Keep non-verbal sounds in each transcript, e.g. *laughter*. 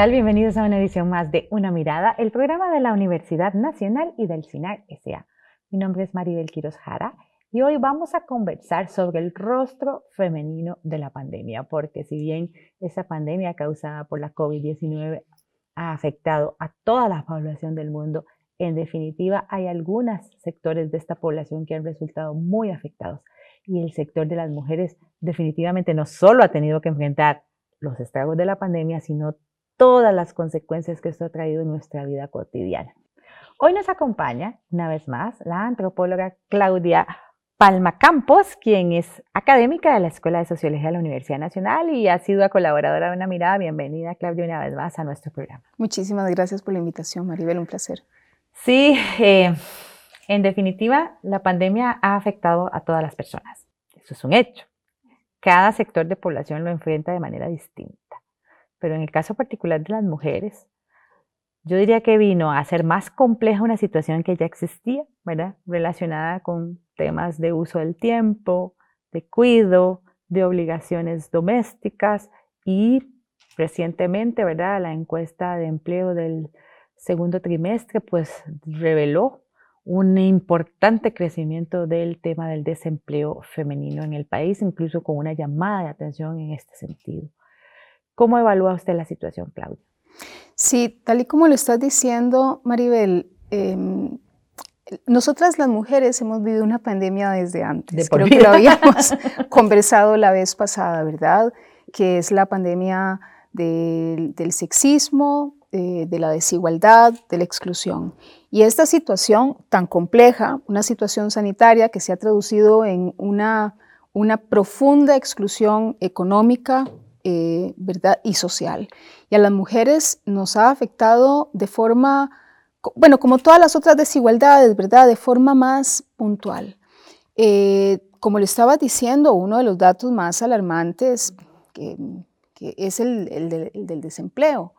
tal? Bienvenidos a una edición más de Una Mirada, el programa de la Universidad Nacional y del SINAR S.A. Mi nombre es Maribel Quiroz Jara y hoy vamos a conversar sobre el rostro femenino de la pandemia, porque si bien esa pandemia causada por la COVID-19 ha afectado a toda la población del mundo, en definitiva hay algunos sectores de esta población que han resultado muy afectados y el sector de las mujeres definitivamente no solo ha tenido que enfrentar los estragos de la pandemia, sino todas las consecuencias que esto ha traído en nuestra vida cotidiana. Hoy nos acompaña, una vez más, la antropóloga Claudia Palma Campos, quien es académica de la Escuela de Sociología de la Universidad Nacional y ha sido colaboradora de Una Mirada. Bienvenida, Claudia, una vez más a nuestro programa. Muchísimas gracias por la invitación, Maribel, un placer. Sí, eh, en definitiva, la pandemia ha afectado a todas las personas. Eso es un hecho. Cada sector de población lo enfrenta de manera distinta. Pero en el caso particular de las mujeres, yo diría que vino a hacer más compleja una situación que ya existía, ¿verdad? Relacionada con temas de uso del tiempo, de cuido, de obligaciones domésticas y recientemente, ¿verdad? La encuesta de empleo del segundo trimestre pues reveló un importante crecimiento del tema del desempleo femenino en el país, incluso con una llamada de atención en este sentido. ¿Cómo evalúa usted la situación, Claudia? Sí, tal y como lo estás diciendo, Maribel, em, nosotras las mujeres hemos vivido una pandemia desde antes. Creo que lo habíamos *laughs* conversado la vez pasada, ¿verdad? Que es la pandemia del, sexismo, eh, de la desigualdad, de la exclusión. Y esta situación tan compleja, una situación sanitaria que se ha traducido en una, una profunda exclusión económica, eh, ¿verdad? y social. Y a las mujeres nos ha afectado de forma, bueno, como todas las otras desigualdades, ¿verdad? De forma más puntual. Eh, como le estaba diciendo, uno de los datos más alarmantes que, es el, del desempleo.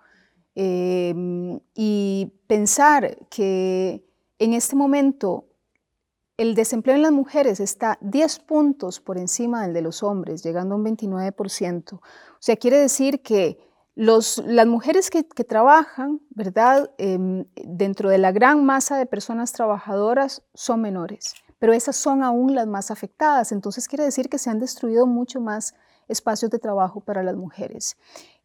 Eh, y pensar que en este momento el desempleo en las mujeres está 10 puntos por encima del de los hombres, llegando a un 29%. O sea, quiere decir que las mujeres que, trabajan, ¿verdad? Em, dentro de la gran masa de personas trabajadoras son menores, pero esas son aún las más afectadas. Entonces quiere decir que se han destruido mucho más espacios de trabajo para las mujeres.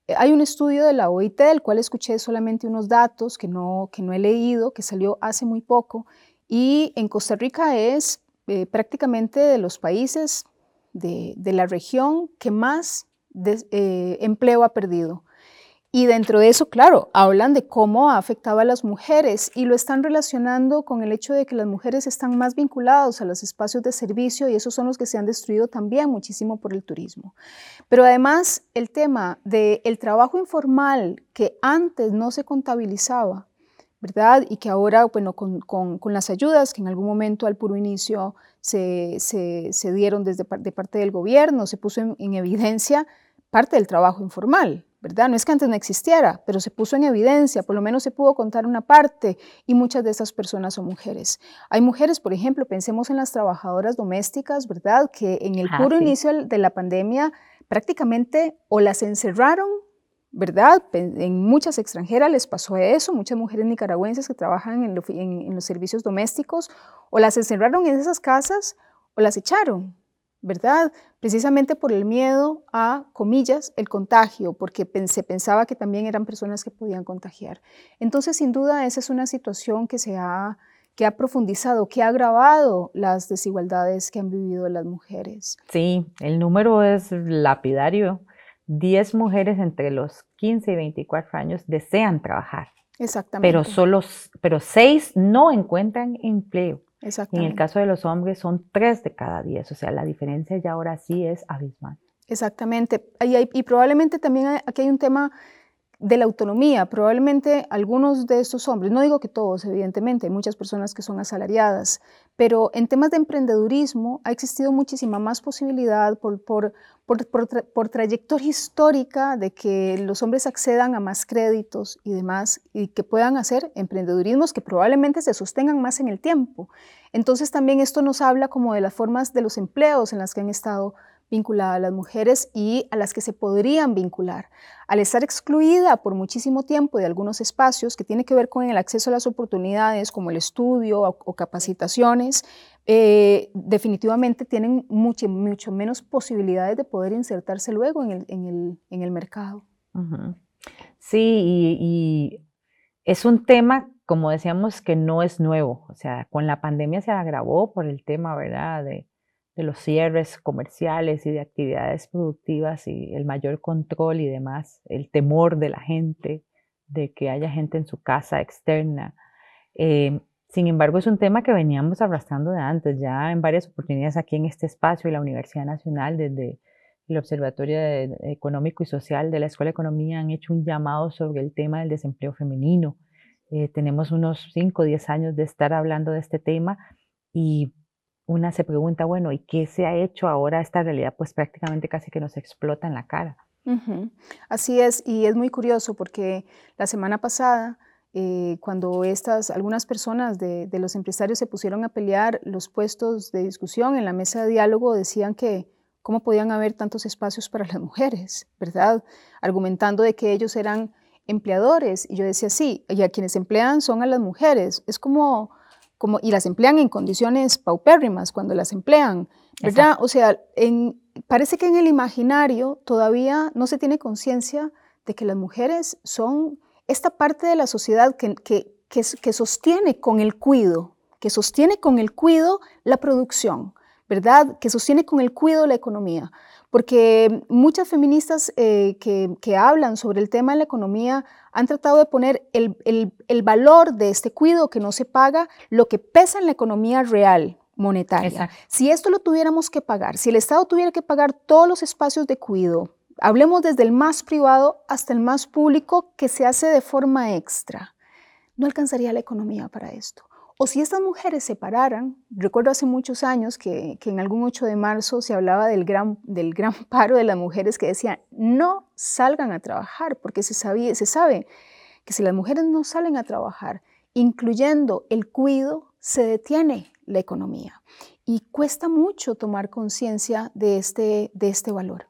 Eh, hay un estudio de la OIT, del cual escuché solamente unos datos que no, que no he leído, que salió hace muy poco, y en Costa Rica es eh, prácticamente de los países de, la región que más eh, empleo ha perdido. Y dentro de eso, claro, hablan de cómo ha afectado a las mujeres y lo están relacionando con el hecho de que las mujeres están más vinculadas a los espacios de servicio y esos son los que se han destruido también muchísimo por el turismo. Pero además el tema del trabajo informal que antes no se contabilizaba, ¿verdad? Y que ahora, bueno, con, las ayudas que en algún momento al puro inicio se, dieron desde de parte del gobierno, se puso en evidencia parte del trabajo informal, ¿verdad? No es que antes no existiera, pero se puso en evidencia, por lo menos se pudo contar una parte y muchas de esas personas son mujeres. Hay mujeres, por ejemplo, pensemos en las trabajadoras domésticas, ¿verdad? Que en el ah, puro inicio de la pandemia prácticamente o las encerraron, ¿verdad? En muchas extranjeras les pasó eso, muchas mujeres nicaragüenses que trabajan en, los servicios domésticos, o las encerraron en esas casas o las echaron, ¿verdad? Precisamente por el miedo a, comillas, el contagio, porque se pensaba que también eran personas que podían contagiar. Entonces, sin duda, esa es una situación que se ha, que ha profundizado, que ha agravado las desigualdades que han vivido las mujeres. Sí, el número es lapidario. 10 mujeres entre los 15 y 24 años desean trabajar. Exactamente. Pero solo, pero 6 no encuentran empleo. En el caso de los hombres son tres de cada diez, o sea, la diferencia ya ahora sí es abismal. Exactamente. Y, y probablemente también aquí hay un tema de la autonomía. Probablemente algunos de estos hombres, no digo que todos, evidentemente, hay muchas personas que son asalariadas, pero en temas de emprendedurismo ha existido muchísima más posibilidad por, por, por, trayectoria histórica de que los hombres accedan a más créditos y demás y que puedan hacer emprendedurismos que probablemente se sostengan más en el tiempo. Entonces también esto nos habla como de las formas de los empleos en las que han estado vinculada a las mujeres y a las que se podrían vincular. Al estar excluida por muchísimo tiempo de algunos espacios que tiene que ver con el acceso a las oportunidades como el estudio o, capacitaciones, eh, definitivamente tienen mucho, mucho menos posibilidades de poder insertarse luego en el, mercado. Sí, y, es un tema, como decíamos, que no es nuevo. O sea, con la pandemia se agravó por el tema, ¿verdad? De, de los cierres comerciales y de actividades productivas y el mayor control y demás, el temor de la gente, de que haya gente en su casa externa. Eh, sin embargo, es un tema que veníamos arrastrando de antes, ya en varias oportunidades aquí en este espacio y la Universidad Nacional, desde el Observatorio Económico y Social de la Escuela de Economía, han hecho un llamado sobre el tema del desempleo femenino. Eh, tenemos unos 5 o 10 años de estar hablando de este tema y una se pregunta, bueno, ¿y qué se ha hecho ahora esta realidad? Pues prácticamente casi que nos explota en la cara. Así es, y es muy curioso porque la semana pasada, eh, cuando estas, algunas personas de, los empresarios se pusieron a pelear los puestos de discusión en la mesa de diálogo, decían que cómo podían haber tantos espacios para las mujeres, ¿verdad? Argumentando de que ellos eran empleadores. Y yo decía, sí, y a quienes emplean son a las mujeres. Es como y las emplean en condiciones paupérrimas cuando las emplean, ¿verdad? O sea, parece que en el imaginario todavía no se tiene conciencia de que las mujeres son esta parte de la sociedad que, que, que, sostiene con el cuido, que sostiene con el cuido la producción, ¿verdad? Que sostiene con el cuido la economía. Porque muchas feministas eh, que, que, hablan sobre el tema de la economía han tratado de poner el, el, valor de este cuidado que no se paga, lo que pesa en la economía real, monetaria. Si esto lo tuviéramos que pagar, si el Estado tuviera que pagar todos los espacios de cuidado, hablemos desde el más privado hasta el más público que se hace de forma extra, no alcanzaría la economía para esto. O si estas mujeres se pararan, recuerdo hace muchos años que, en algún 8 de marzo se hablaba del gran, del gran *laughs* paro de las mujeres que decían, no salgan a trabajar, porque se, sabía, se sabe que si las mujeres no salen a trabajar, incluyendo el cuido, se detiene la economía. Y cuesta mucho tomar conciencia de este, de este valor.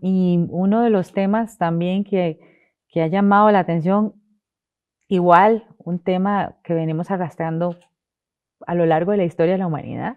Y uno de los temas también que, que ha llamado la atención Igual, un tema que venimos arrastrando a lo largo de la historia de la humanidad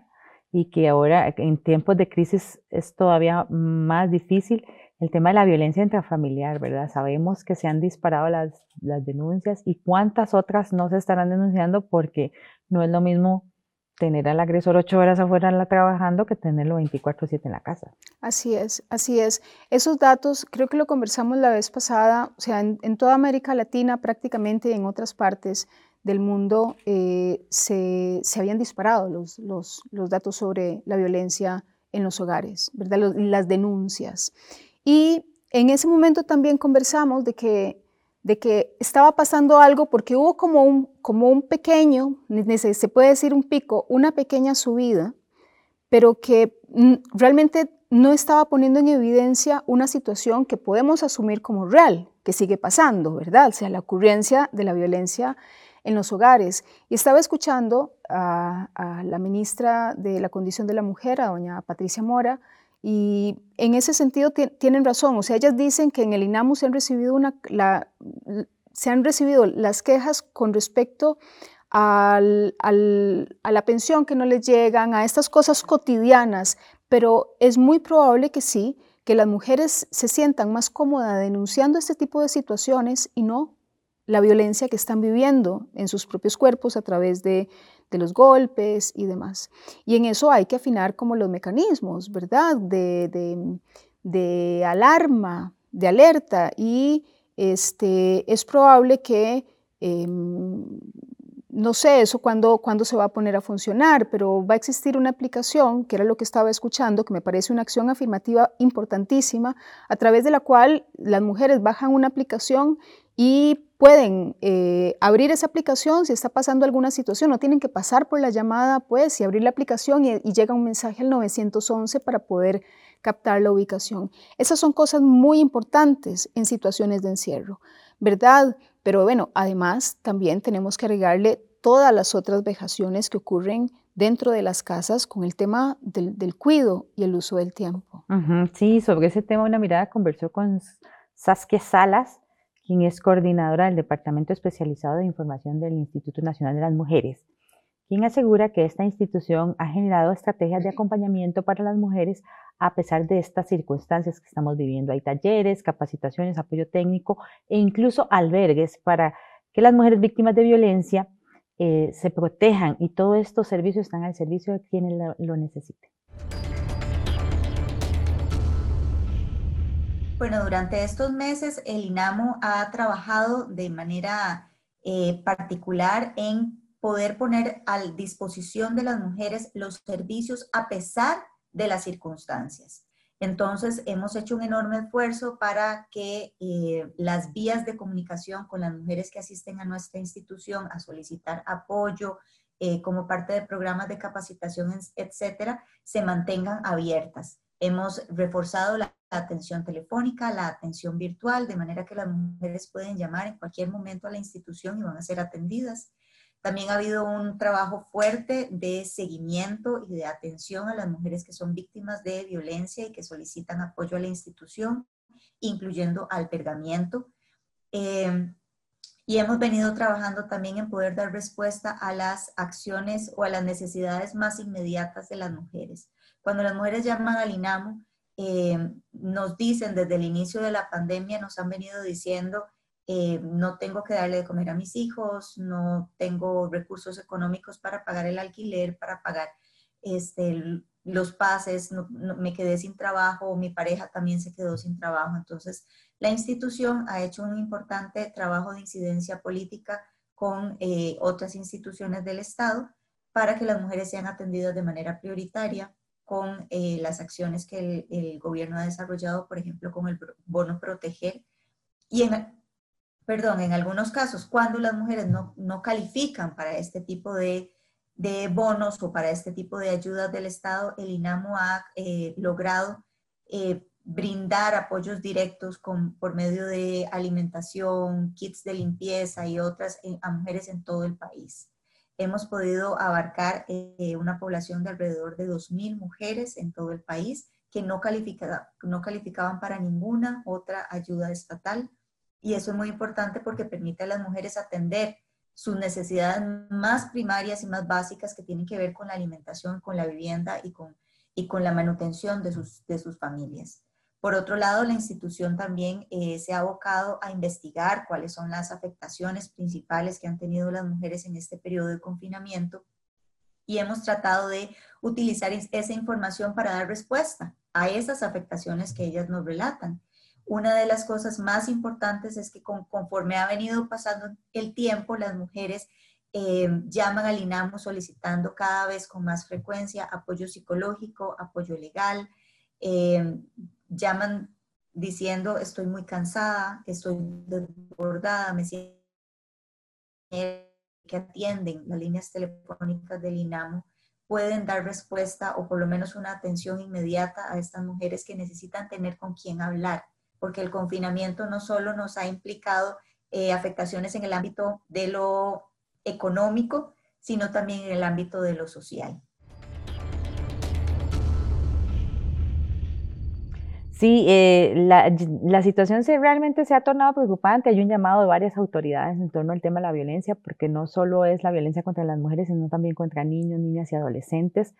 y que ahora en tiempos de crisis es todavía más difícil, el tema de la violencia intrafamiliar, ¿verdad? Sabemos que se han disparado las, las denuncias y cuántas otras no se estarán denunciando porque no es lo mismo tener al agresor ocho horas afuera trabajando que tenerlo 24/7 en la casa. Así es, así es. Esos datos, creo que lo conversamos la vez pasada, o sea, en, toda América Latina prácticamente en otras partes del mundo eh, se, habían disparado los, los, datos sobre la violencia en los hogares, ¿verdad? las denuncias. Y en ese momento también conversamos de que de que estaba pasando algo porque hubo como un, como un pequeño, se puede decir un pico, una pequeña subida, pero que realmente no estaba poniendo en evidencia una situación que podemos asumir como real, que sigue pasando, ¿verdad? O sea, la ocurrencia de la violencia en los hogares. Y estaba escuchando a, a la ministra de la Condición de la Mujer, a doña Patricia Mora, y en ese sentido tienen razón. O sea, ellas dicen que en el INAMU se han recibido, una, se han recibido las quejas con respecto al, al, a la pensión que no les llegan, a estas cosas cotidianas, pero es muy probable que sí, que las mujeres se sientan más cómodas denunciando este tipo de situaciones y no la violencia que están viviendo en sus propios cuerpos a través de de los golpes y demás. Y en eso hay que afinar como los mecanismos, ¿verdad? De, de, alarma, de alerta y este, es probable que, em, no sé eso cuándo, se va a poner a funcionar, pero va a existir una aplicación, que era lo que estaba escuchando, que me parece una acción afirmativa importantísima, a través de la cual las mujeres bajan una aplicación y pueden eh, abrir esa aplicación si está pasando alguna situación, no tienen que pasar por la llamada, pues, y abrir la aplicación y, llega un mensaje al 911 para poder captar la ubicación. Esas son cosas muy importantes en situaciones de encierro, ¿verdad? Pero bueno, además también tenemos que agregarle todas las otras vejaciones que ocurren dentro de las casas con el tema del, del cuido y el uso del tiempo. Sí, sobre ese tema una mirada conversó con Saskia Salas, quien es coordinadora del Departamento Especializado de Información del Instituto Nacional de las Mujeres, quien asegura que esta institución ha generado estrategias de acompañamiento para las mujeres a pesar de estas circunstancias que estamos viviendo. Hay talleres, capacitaciones, apoyo técnico e incluso albergues para que las mujeres víctimas de violencia eh, se protejan y todos estos servicios están al servicio de quienes lo, necesiten. Bueno, durante estos meses el INAMO ha trabajado de manera eh, particular en poder poner a disposición de las mujeres los servicios a pesar de las circunstancias. Entonces, hemos hecho un enorme esfuerzo para que eh, las vías de comunicación con las mujeres que asisten a nuestra institución a solicitar apoyo eh, como parte de programas de capacitación, etcétera, se mantengan abiertas. Hemos reforzado la atención telefónica, la atención virtual, de manera que las mujeres pueden llamar en cualquier momento a la institución y van a ser atendidas. También ha habido un trabajo fuerte de seguimiento y de atención a las mujeres que son víctimas de violencia y que solicitan apoyo a la institución, incluyendo albergamiento. Eh, y hemos venido trabajando también en poder dar respuesta a las acciones o a las necesidades más inmediatas de las mujeres. Cuando las mujeres llaman al INAMO, eh, nos dicen desde el inicio de la pandemia, nos han venido diciendo eh, no tengo que darle de comer a mis hijos, no tengo recursos económicos para pagar el alquiler, para pagar este, los pases, me quedé sin trabajo, mi pareja también se quedó sin trabajo. Entonces, la institución ha hecho un importante trabajo de incidencia política con eh, otras instituciones del Estado para que las mujeres sean atendidas de manera prioritaria con eh, las acciones que el, el, gobierno ha desarrollado, por ejemplo, con el bono proteger. Y en, perdón, en algunos casos, cuando las mujeres no, no califican para este tipo de, de, bonos o para este tipo de ayudas del Estado, el INAMO ha eh, logrado eh, brindar apoyos directos con, por medio de alimentación, kits de limpieza y otras eh, a mujeres en todo el país. Hemos podido abarcar una población de alrededor de 2.000 mujeres en todo el país que no, no calificaban para ninguna otra ayuda estatal y eso es muy importante porque permite a las mujeres atender sus necesidades más primarias y más básicas que tienen que ver con la alimentación, con la vivienda y con, y con la manutención de sus, de sus familias. Por otro lado, la institución también eh, se ha abocado a investigar cuáles son las afectaciones principales que han tenido las mujeres en este periodo de confinamiento y hemos tratado de utilizar esa información para dar respuesta a esas afectaciones que ellas nos relatan. Una de las cosas más importantes es que conforme ha venido pasando el tiempo, las mujeres eh, llaman al INAMO solicitando cada vez con más frecuencia apoyo psicológico, apoyo legal, eh, llaman diciendo estoy muy cansada, estoy desbordada, me siento que atienden las líneas telefónicas del INAMO pueden dar respuesta o por lo menos una atención inmediata a estas mujeres que necesitan tener con quién hablar porque el confinamiento no solo nos ha implicado eh, afectaciones en el ámbito de lo económico, sino también en el ámbito de lo social. Sí, eh, la, situación se, realmente se ha tornado preocupante. Hay un llamado de varias autoridades en torno al tema de la violencia, porque no solo es la violencia contra las mujeres, sino también contra niños, niñas y adolescentes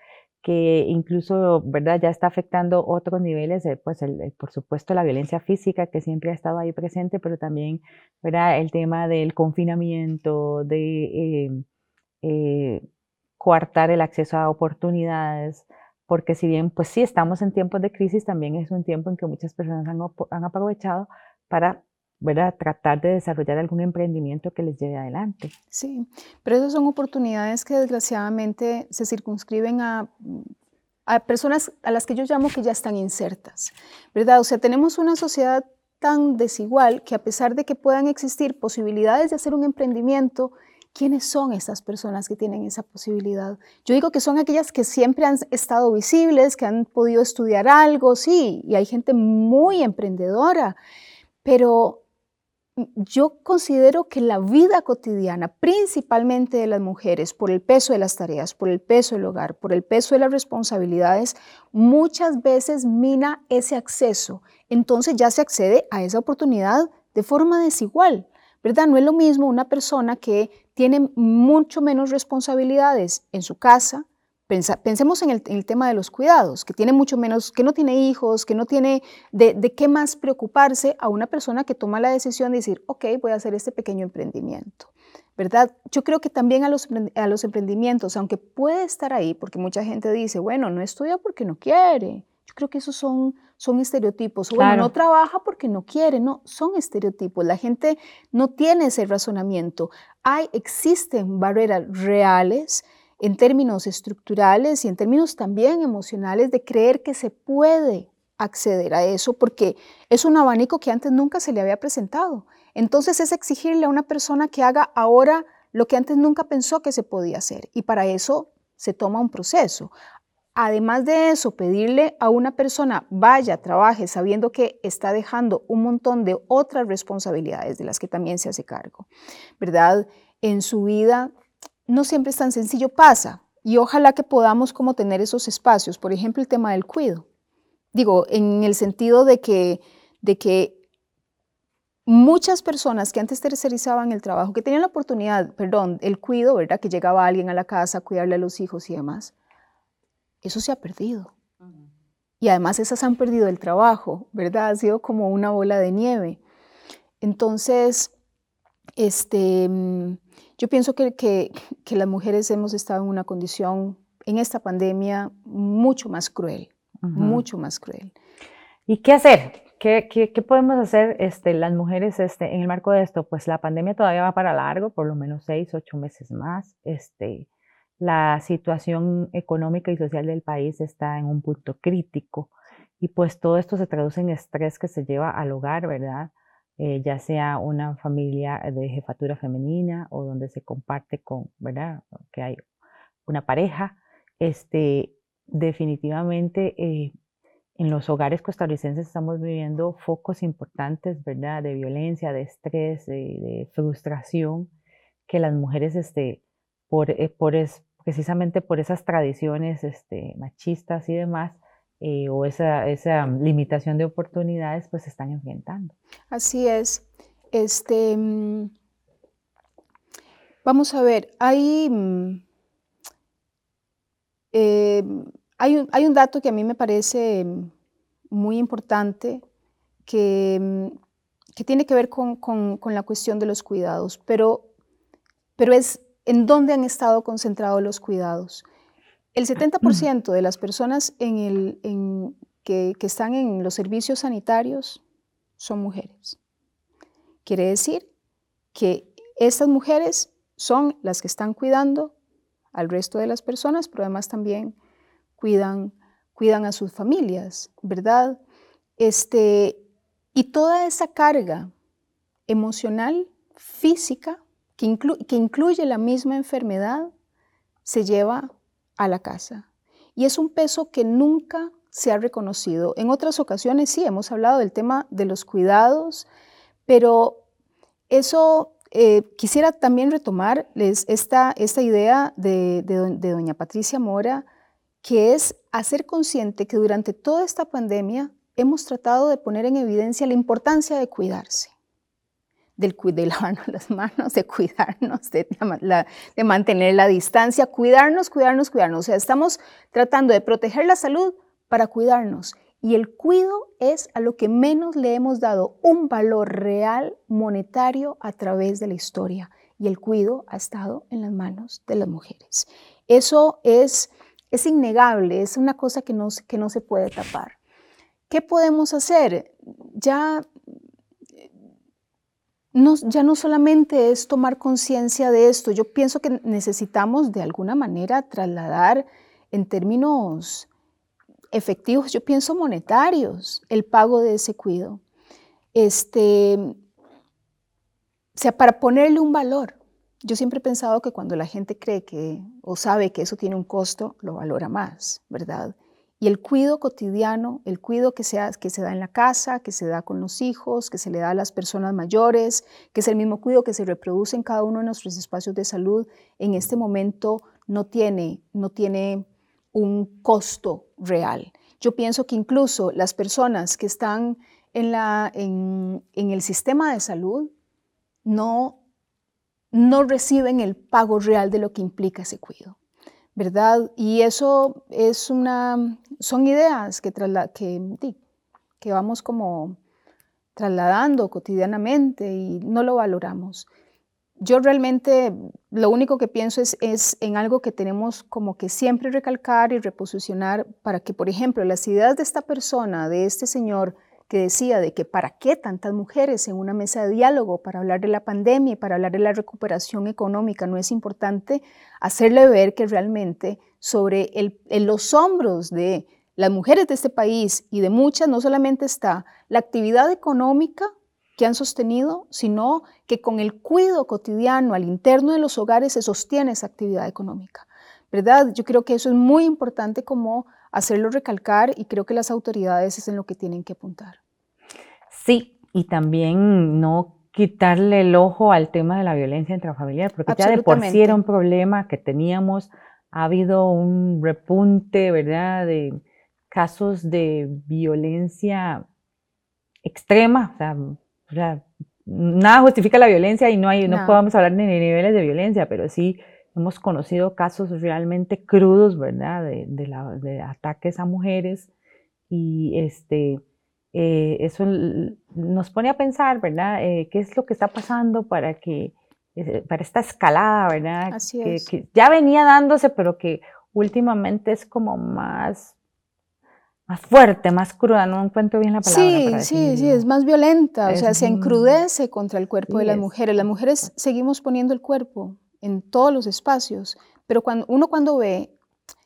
que incluso, ¿verdad? Ya está afectando otros niveles, pues el, por supuesto la violencia física que siempre ha estado ahí presente, pero también, ¿verdad? El tema del confinamiento, de eh, eh, coartar el acceso a oportunidades, porque si bien, pues sí, estamos en tiempos de crisis, también es un tiempo en que muchas personas han, aprovechado para tratar de desarrollar algún emprendimiento que les lleve adelante. Sí, pero esas son oportunidades que desgraciadamente se circunscriben a, a personas a las que yo llamo que ya están insertas, ¿verdad? O sea, tenemos una sociedad tan desigual que a pesar de que puedan existir posibilidades de hacer un emprendimiento, ¿quiénes son estas personas que tienen esa posibilidad? Yo digo que son aquellas que siempre han estado visibles, que han podido estudiar algo, sí, y hay gente muy emprendedora, pero yo considero que la vida cotidiana, principalmente de las mujeres, por el peso de las tareas, por el peso del hogar, por el peso de las responsabilidades, muchas veces mina ese acceso. Entonces ya se accede a esa oportunidad de forma desigual, ¿verdad? No es lo mismo una persona que tiene mucho menos responsabilidades en su casa, pensemos en el, tema de los cuidados, que tiene mucho menos, que no tiene hijos, que no tiene de, qué más preocuparse a una persona que toma la decisión de decir, ok, voy a hacer este pequeño emprendimiento. ¿verdad? Yo creo que también a los, a los emprendimientos, aunque puede estar ahí, porque mucha gente dice, bueno, no estudia porque no quiere. Yo creo que esos son, son estereotipos. bueno, no trabaja porque no quiere. No, son estereotipos. La gente no tiene ese razonamiento. Hay, existen barreras reales en términos estructurales y en términos también emocionales de creer que se puede acceder a eso porque es un abanico que antes nunca se le había presentado. Entonces es exigirle a una persona que haga ahora lo que antes nunca pensó que se podía hacer y para eso se toma un proceso. Además de eso, pedirle a una persona vaya, trabaje, sabiendo que está dejando un montón de otras responsabilidades de las que también se hace cargo, ¿verdad? En su vida no siempre es tan sencillo, pasa. Y ojalá que podamos como tener esos espacios. Por ejemplo, el tema del cuido. Digo, en el sentido de que, de que muchas personas que antes tercerizaban el trabajo, que tenían la oportunidad, perdón, el cuido, ¿verdad? Que llegaba alguien a la casa a cuidarle a los hijos y demás, eso se ha perdido. Y además esas han perdido el trabajo, ¿verdad? Ha sido como una bola de nieve. Entonces, este, mm, yo pienso que, que, las mujeres hemos estado en una condición en esta pandemia mucho más cruel, mucho más cruel. ¿Y qué hacer? ¿Qué, qué, qué podemos hacer este, las mujeres este, en el marco de esto? Pues la pandemia todavía va para largo, por lo menos seis, ocho meses más. Este, la situación económica y social del país está en un punto crítico y pues todo esto se traduce en estrés que se lleva al hogar, ¿verdad? Eh, ya sea una familia de jefatura femenina o donde se comparte con, ¿verdad? Que hay una pareja, este, definitivamente eh, en los hogares costarricenses estamos viviendo focos importantes, ¿verdad? De violencia, de estrés, de, frustración, que las mujeres, este, por, eh, por precisamente por esas tradiciones este, machistas y demás, eh, o esa, esa, limitación de oportunidades, pues se están enfrentando. Así es. Este, mm, vamos a ver, hay, mm, eh, hay, un, hay, un, dato que a mí me parece muy importante que, mm, que tiene que ver con, con, con, la cuestión de los cuidados, pero, pero es en dónde han estado concentrados los cuidados. El 70% de las personas en que, están en los servicios sanitarios son mujeres. Quiere decir que estas mujeres son las que están cuidando al resto de las personas, pero además también cuidan, cuidan a sus familias, ¿verdad? Este, y toda esa carga emocional, física, que, incluye la misma enfermedad, se lleva a la casa. Y es un peso que nunca se ha reconocido. En otras ocasiones sí, hemos hablado del tema de los cuidados, pero eso eh, quisiera también retomar esta, esta idea de, de doña Patricia Mora, que es hacer consciente que durante toda esta pandemia hemos tratado de poner en evidencia la importancia de cuidarse del, de *laughs* lavarnos las manos, de cuidarnos, de, de mantener la distancia, cuidarnos, cuidarnos, cuidarnos. O sea, estamos tratando de proteger la salud para cuidarnos. Y el cuido es a lo que menos le hemos dado un valor real monetario a través de la historia. Y el cuido ha estado en las manos de las mujeres. Eso es, es innegable, es una cosa que no, que no se puede tapar. ¿Qué podemos hacer? Ya ya no solamente es tomar conciencia de esto, yo pienso que necesitamos de alguna manera trasladar en términos efectivos, yo pienso monetarios, el pago de ese cuido. Este, o sea, para ponerle un valor. Yo siempre he pensado que cuando la gente cree que o sabe que eso tiene un costo, lo valora más, ¿verdad? Y el cuidado cotidiano, el cuidado que, que se da en la casa, que se da con los hijos, que se le da a las personas mayores, que es el mismo cuidado que se reproduce en cada uno de nuestros espacios de salud, en este momento no tiene, no tiene un costo real. Yo pienso que incluso las personas que están en, la, en, en el sistema de salud no, no reciben el pago real de lo que implica ese cuidado. ¿verdad? Y eso es una, son ideas que, que, que vamos como trasladando cotidianamente y no lo valoramos. Yo realmente lo único que pienso es, es, en algo que tenemos como que siempre recalcar y reposicionar para que, por ejemplo, las ideas de esta persona, de este señor, que decía de que para qué tantas mujeres en una mesa de diálogo para hablar de la pandemia y para hablar de la recuperación económica, no es importante hacerle ver que realmente sobre los hombros de las mujeres de este país y de muchas no solamente está la actividad económica que han sostenido, sino que con el cuidado cotidiano al interno de los hogares se sostiene esa actividad económica. ¿Verdad? Yo creo que eso es muy importante como hacerlo recalcar y creo que las autoridades es en lo que tienen que apuntar. Sí, y también no quitarle el ojo al tema de la violencia intrafamiliar, porque ya de por sí era un problema que teníamos, ha habido un repunte, ¿verdad?, de casos de violencia extrema, o sea, nada justifica la violencia y no hay, no, podemos hablar de niveles de violencia, pero sí Hemos conocido casos realmente crudos, ¿verdad? De, ataques a mujeres y este, eh, eso nos pone a pensar, ¿verdad? Eh, ¿Qué es lo que está pasando para que, eh, para esta escalada, ¿verdad? Así que, es. que ya venía dándose, pero que últimamente es como más más fuerte, más cruda, no encuentro bien la palabra. Sí, sí, sí, es más violenta, o sea, se encrudece contra el cuerpo de las mujeres. Las mujeres seguimos poniendo el cuerpo, en todos los espacios, pero cuando, uno cuando ve,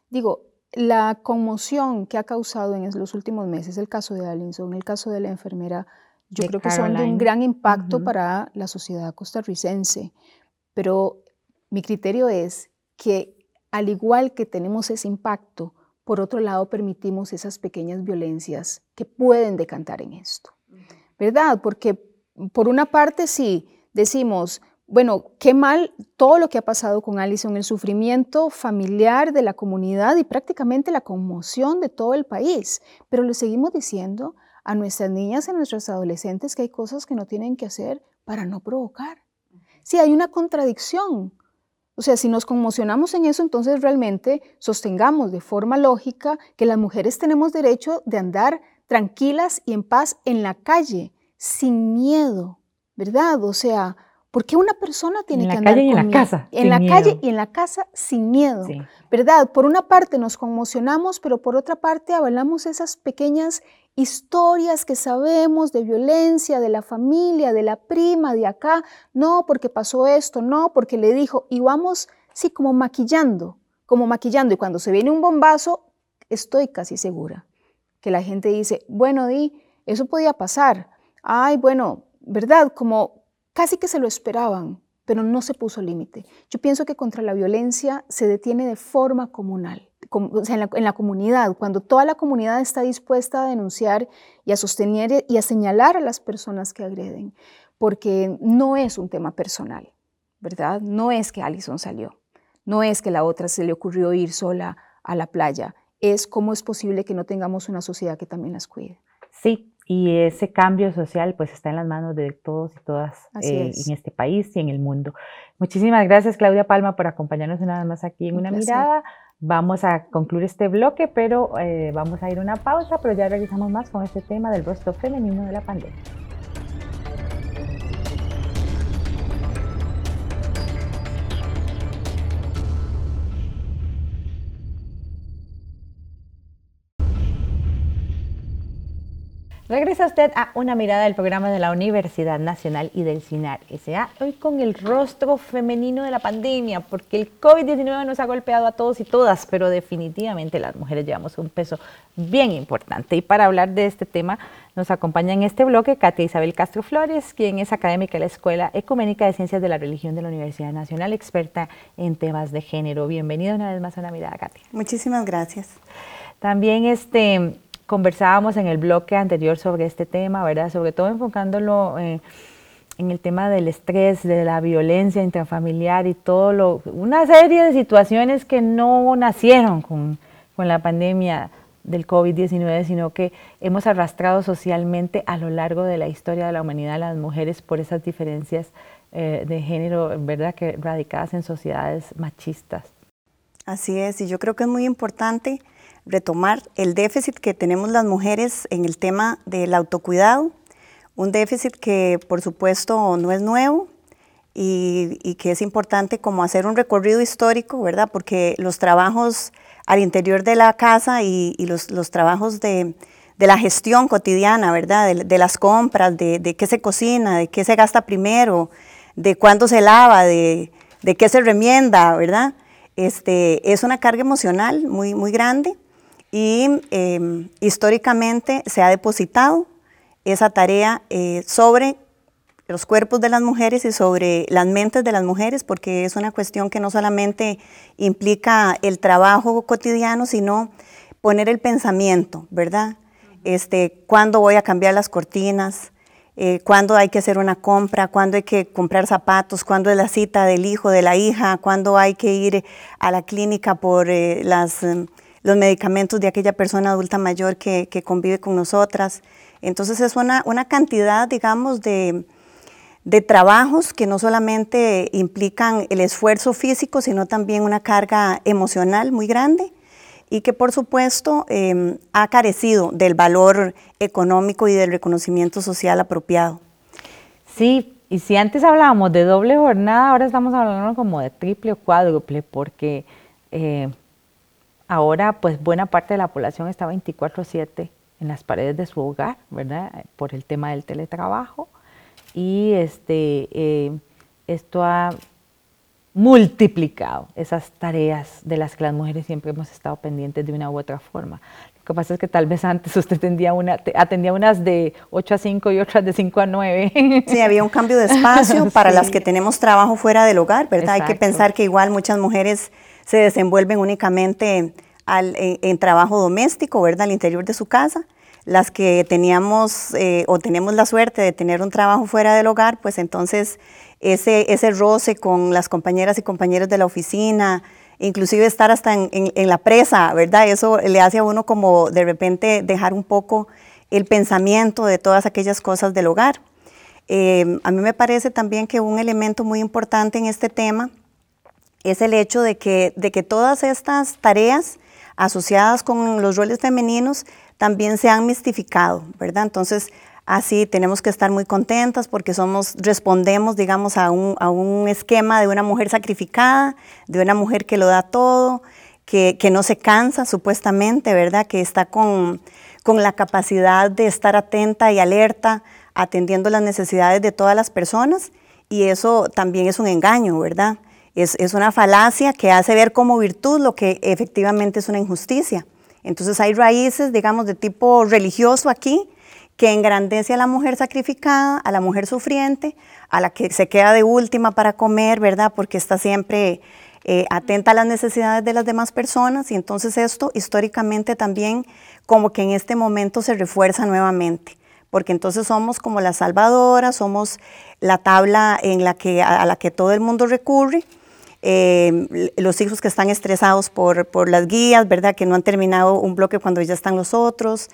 digo, la conmoción que ha causado en los últimos meses, el caso de Allinson, el caso de la enfermera, yo creo que son de un gran impacto para la sociedad costarricense, pero mi criterio es que al igual que tenemos ese impacto, por otro lado permitimos esas pequeñas violencias que pueden decantar en esto, ¿verdad? Porque por una parte sí decimos, bueno, qué mal todo lo que ha pasado con Alison, el sufrimiento familiar de la comunidad y prácticamente la conmoción de todo el país. Pero le seguimos diciendo a nuestras niñas y a nuestros adolescentes que hay cosas que no tienen que hacer para no provocar. Sí, hay una contradicción. O sea, si nos conmocionamos en eso, entonces realmente sostengamos de forma lógica que las mujeres tenemos derecho de andar tranquilas y en paz en la calle, sin miedo, ¿verdad? O sea, ¿Por qué una persona tiene que andar en la casa? En la calle y en la casa sin miedo, ¿verdad? Por una parte nos conmocionamos, pero por otra parte avalamos esas pequeñas historias que sabemos de violencia, de la familia, de la prima, de acá, no porque pasó esto, no porque le dijo, y vamos, sí, como maquillando, como maquillando, y cuando se viene un bombazo, estoy casi segura que la gente dice, bueno, Di, eso podía pasar, ay, bueno, ¿verdad? Como Casi que se lo esperaban, pero no se puso límite. Yo pienso que contra la violencia se detiene de forma comunal, o sea, en, la, comunidad, cuando toda la comunidad está dispuesta a denunciar y a sostener y a señalar a las personas que agreden, porque no es un tema personal, ¿verdad? No es que Allison salió, no es que la otra se le ocurrió ir sola a la playa, es cómo es posible que no tengamos una sociedad que también las cuide. Sí, y ese cambio social pues está en las manos de todos y todas eh, en este país y en el mundo. Muchísimas gracias Claudia Palma por acompañarnos una vez más aquí en Una Mirada. Vamos a concluir este bloque, pero eh, vamos a ir a una pausa, pero ya regresamos más con este tema del rostro femenino de la pandemia. Regresa usted a una mirada del programa de la Universidad Nacional y del CINAR SA, hoy con el rostro femenino de la pandemia, porque el COVID-19 nos ha golpeado a todos y todas, pero definitivamente las mujeres llevamos un peso bien importante. Y para hablar de este tema nos acompaña en este bloque Katia Isabel Castro Flores, quien es académica de la Escuela Ecuménica de Ciencias de la Religión de la Universidad Nacional, experta en temas de género. Bienvenida una vez más a una mirada, Katia. Muchísimas gracias. También este, conversábamos en el bloque anterior sobre este tema, ¿verdad? Sobre todo enfocándolo eh, en el tema del estrés, de la violencia intrafamiliar y todo lo, una serie de situaciones que no nacieron con, con la pandemia del COVID-19, sino que hemos arrastrado socialmente a lo largo de la historia de la humanidad a las mujeres por esas diferencias eh, de género, ¿verdad?, que radicadas en sociedades machistas. Así es, y yo creo que es muy importante retomar el déficit que tenemos las mujeres en el tema del autocuidado, un déficit que por supuesto no es nuevo y, que es importante como hacer un recorrido histórico, ¿verdad? Porque los trabajos al interior de la casa y, los, trabajos de, la gestión cotidiana, ¿verdad? De, las compras, de, qué se cocina, de qué se gasta primero, de cuándo se lava, de, qué se remienda, ¿verdad? Este, es una carga emocional muy, muy grande y em, históricamente se ha depositado esa tarea eh, sobre los cuerpos de las mujeres y sobre las mentes de las mujeres, porque es una cuestión que no solamente implica el trabajo cotidiano, sino poner el pensamiento, ¿verdad? Este, ¿Cuándo voy a cambiar las cortinas? Eh, ¿Cuándo hay que hacer una compra? ¿Cuándo hay que comprar zapatos? ¿Cuándo es la cita del hijo, de la hija? ¿Cuándo hay que ir a la clínica por eh, las, los medicamentos de aquella persona adulta mayor que, que convive con nosotras? Entonces es una, una cantidad, digamos, de, de trabajos que no solamente implican el esfuerzo físico, sino también una carga emocional muy grande y que por supuesto em, ha carecido del valor económico y del reconocimiento social apropiado. Sí, y si antes hablábamos de doble jornada, ahora estamos hablando como de triple o cuádruple, porque eh, ahora pues buena parte de la población está 24/7 en las paredes de su hogar, ¿verdad? Por el tema del teletrabajo y este, eh, esto ha multiplicado esas tareas de las que las mujeres siempre hemos estado pendientes de una u otra forma. Lo que pasa es que tal vez antes usted atendía, una, atendía unas de 8 a 5 y otras de 5 a 9. Sí, había un cambio de espacio *laughs* para las que tenemos trabajo fuera del hogar, ¿verdad? Hay que pensar que igual muchas mujeres se desenvuelven únicamente en, trabajo doméstico, ¿verdad? Al interior de su casa las que teníamos eh, o tenemos la suerte de tener un trabajo fuera del hogar, pues entonces ese, ese roce con las compañeras y compañeros de la oficina, inclusive estar hasta en, la presa, ¿verdad? Eso le hace a uno como de repente dejar un poco el pensamiento de todas aquellas cosas del hogar. Eh, a mí me parece también que un elemento muy importante en este tema es el hecho de que, de que todas estas tareas asociadas con los roles femeninos también se han mistificado, ¿verdad? Entonces, así tenemos que estar muy contentas porque somos, respondemos, digamos, a un, esquema de una mujer sacrificada, de una mujer que lo da todo, que, no se cansa supuestamente, ¿verdad? Que está con, la capacidad de estar atenta y alerta, atendiendo las necesidades de todas las personas. Y eso también es un engaño, ¿verdad? Es, es una falacia que hace ver como virtud lo que efectivamente es una injusticia. Entonces hay raíces, digamos, de tipo religioso aquí, que engrandece a la mujer sacrificada, a la mujer sufriente, a la que se queda de última para comer, ¿verdad? Porque está siempre eh, atenta a las necesidades de las demás personas y entonces esto históricamente también como que en este momento se refuerza nuevamente, porque entonces somos como la salvadora, somos la tabla en la que, a la que todo el mundo recurre eh, los hijos que están estresados por, por, las guías, ¿verdad? Que no han terminado un bloque cuando ya están los otros.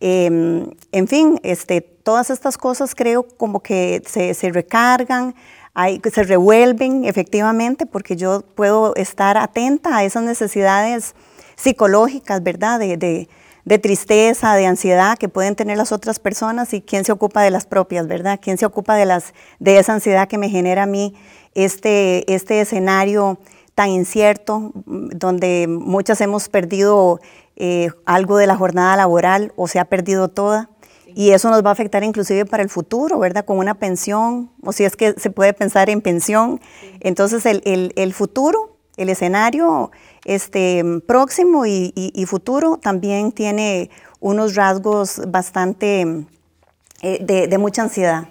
Em, en fin, este, todas estas cosas creo como que se, se recargan, hay, se revuelven efectivamente, porque yo puedo estar atenta a esas necesidades psicológicas, ¿verdad? De, de, de, tristeza, de ansiedad que pueden tener las otras personas y quién se ocupa de las propias, ¿verdad? ¿Quién se ocupa de, las, de esa ansiedad que me genera a mí este, este escenario tan incierto, donde muchas hemos perdido eh, algo de la jornada laboral o se ha perdido toda. Y eso nos va a afectar inclusive para el futuro, ¿verdad? Con una pensión, o si es que se puede pensar en pensión. Entonces el, futuro, el escenario este, próximo y, futuro también tiene unos rasgos bastante eh, de mucha ansiedad.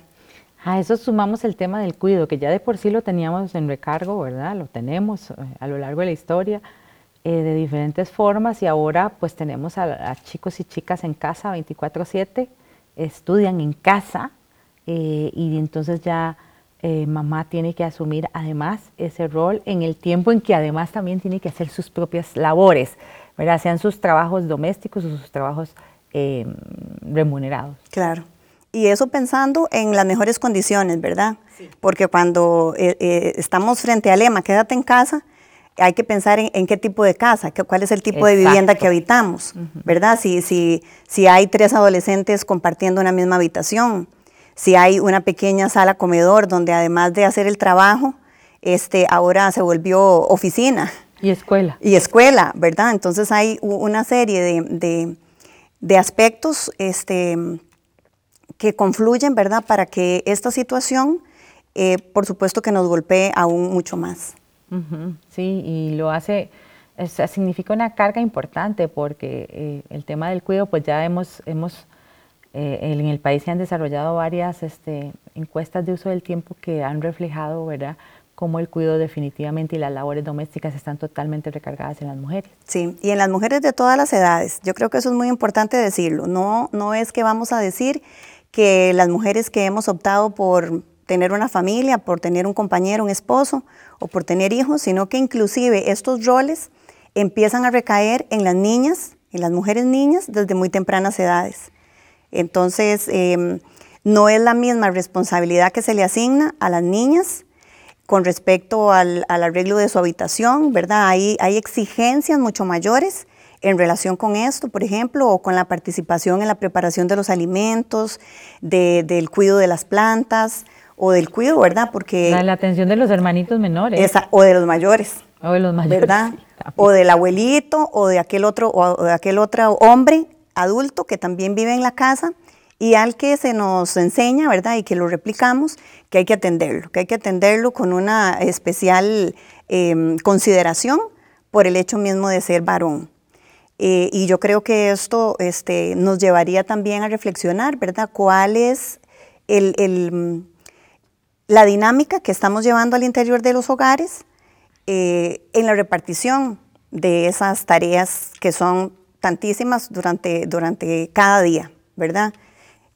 A eso sumamos el tema del cuidado, que ya de por sí lo teníamos en recargo, ¿verdad? Lo tenemos eh, a lo largo de la historia, de diferentes formas y ahora pues tenemos a, chicos y chicas en casa 24/7, estudian en casa y entonces ya mamá tiene que asumir además ese rol en el tiempo en que además también tiene que hacer sus propias labores, ¿verdad? sean sus trabajos domésticos o sus trabajos remunerados. Claro. Y eso pensando en las mejores condiciones, ¿verdad? Porque cuando eh, eh, estamos frente al lema, quédate en casa, hay que pensar en, qué tipo de casa, cuál es el tipo de vivienda que habitamos, ¿verdad? Si, si, si hay tres adolescentes compartiendo una misma habitación, si hay una pequeña sala comedor donde además de hacer el trabajo, este, ahora se volvió oficina. Y escuela. Y escuela, ¿verdad? Entonces hay una serie de, de, de aspectos este, que confluyen, ¿verdad?, para que esta situación, eh, por supuesto que nos golpee aún mucho más. Sí, y lo hace, significa una carga importante porque eh, el tema del cuidado, pues ya hemos, hemos eh, en el país se han desarrollado varias este, encuestas de uso del tiempo que han reflejado, ¿verdad?, cómo el cuidado definitivamente y las labores domésticas están totalmente recargadas en las mujeres. Sí, y en las mujeres de todas las edades. Yo creo que eso es muy importante decirlo. No, no es que vamos a decir que las mujeres que hemos optado por tener una familia, por tener un compañero, un esposo o por tener hijos, sino que inclusive estos roles empiezan a recaer en las niñas, en las mujeres niñas desde muy tempranas edades. Entonces, em, no es la misma responsabilidad que se le asigna a las niñas con respecto al, arreglo de su habitación, ¿verdad? hay exigencias mucho mayores en relación con esto, por ejemplo, o con la participación en la preparación de los alimentos, del cuidado de las plantas o del cuidado, ¿verdad? Porque... La, atención de los hermanitos menores. o de los mayores. O de los mayores. ¿Verdad? *laughs* o del abuelito o de aquel otro, o de aquel otro hombre adulto que también vive en la casa y al que se nos enseña, ¿verdad? Y que lo replicamos, que hay que atenderlo, que hay que atenderlo con una especial em, consideración por el hecho mismo de ser varón. Eh, y yo creo que esto este, nos llevaría también a reflexionar, ¿verdad? ¿Cuál es el, la dinámica que estamos llevando al interior de los hogares eh, en la repartición de esas tareas que son tantísimas durante, durante cada día, ¿verdad?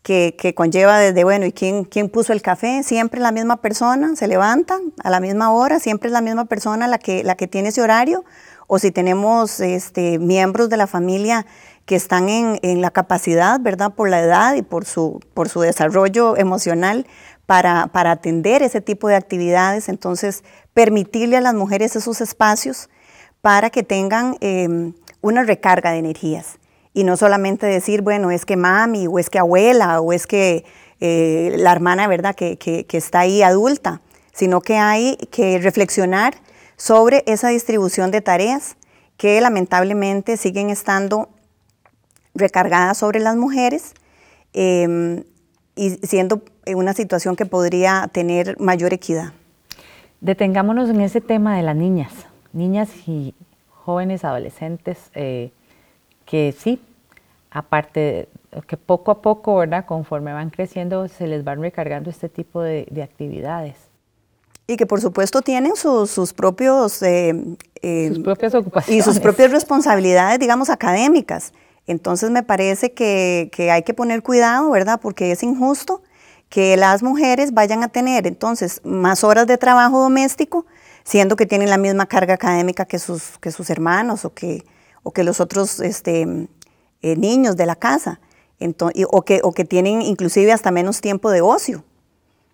Que, que, conlleva desde, bueno, ¿y quién, quién puso el café? Siempre la misma persona se levanta a la misma hora, siempre es la misma persona la que, la que tiene ese horario, o si tenemos este, miembros de la familia que están en, la capacidad, ¿verdad? Por la edad y por su, por su desarrollo emocional para, atender ese tipo de actividades. Entonces, permitirle a las mujeres esos espacios para que tengan em, una recarga de energías. Y no solamente decir, bueno, es que mami, o es que abuela, o es que eh, la hermana, ¿verdad?, que, que está ahí adulta, sino que hay que reflexionar sobre esa distribución de tareas que lamentablemente siguen estando recargadas sobre las mujeres em, y siendo una situación que podría tener mayor equidad. Detengámonos en ese tema de las niñas, niñas y jóvenes adolescentes eh, que sí, aparte que poco a poco, ¿verdad? Conforme van creciendo, se les van recargando este tipo de actividades. Y que por supuesto tienen sus, propios... Eh, eh, sus propias ocupaciones. Y sus propias responsabilidades, digamos, académicas. Entonces me parece que, hay que poner cuidado, ¿verdad? Porque es injusto que las mujeres vayan a tener entonces más horas de trabajo doméstico, siendo que tienen la misma carga académica que sus, que sus hermanos o que, o que los otros este, eh, niños de la casa, o, que, o que tienen inclusive hasta menos tiempo de ocio.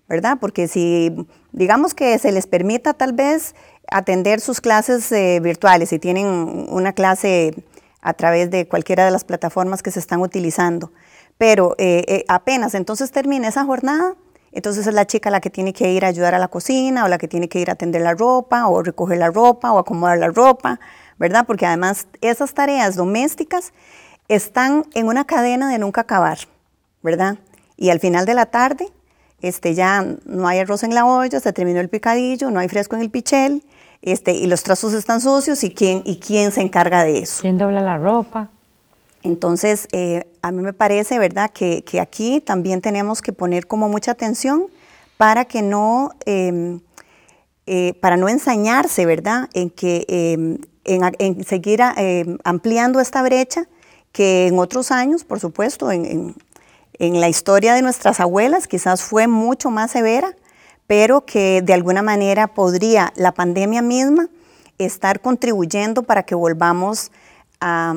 ¿verdad? Porque si digamos que se les permita tal vez atender sus clases eh, virtuales, si tienen una clase a través de cualquiera de las plataformas que se están utilizando, pero eh, apenas entonces termina esa jornada, entonces es la chica la que tiene que ir a ayudar a la cocina o la que tiene que ir a atender la ropa o recoger la ropa o acomodar la ropa, ¿verdad? Porque además esas tareas domésticas están en una cadena de nunca acabar, ¿verdad? Y al final de la tarde este, ya no hay arroz en la olla, se terminó el picadillo, no hay fresco en el pichel, este, y los trazos están sucios, ¿y quién, y quién se encarga de eso? ¿Quién dobla la ropa? Entonces, eh, a mí me parece, ¿verdad?, que, aquí también tenemos que poner como mucha atención para que no, em, eh, para no ensañarse, ¿verdad?, en que em, en, seguir eh, ampliando esta brecha que en otros años, por supuesto, en la historia de nuestras abuelas quizás fue mucho más severa, pero que de alguna manera podría la pandemia misma estar contribuyendo para que volvamos a,